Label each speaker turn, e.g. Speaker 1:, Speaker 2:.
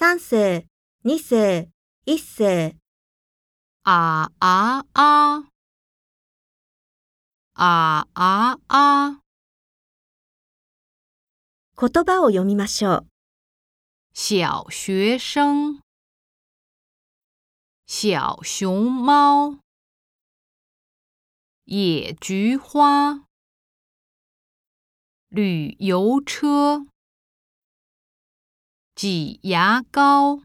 Speaker 1: 三世、二世、一世、
Speaker 2: 啊啊啊！啊啊啊！
Speaker 1: 言葉を読みましょう。
Speaker 2: 小学生，小熊猫，野菊花，旅游车，挤牙膏。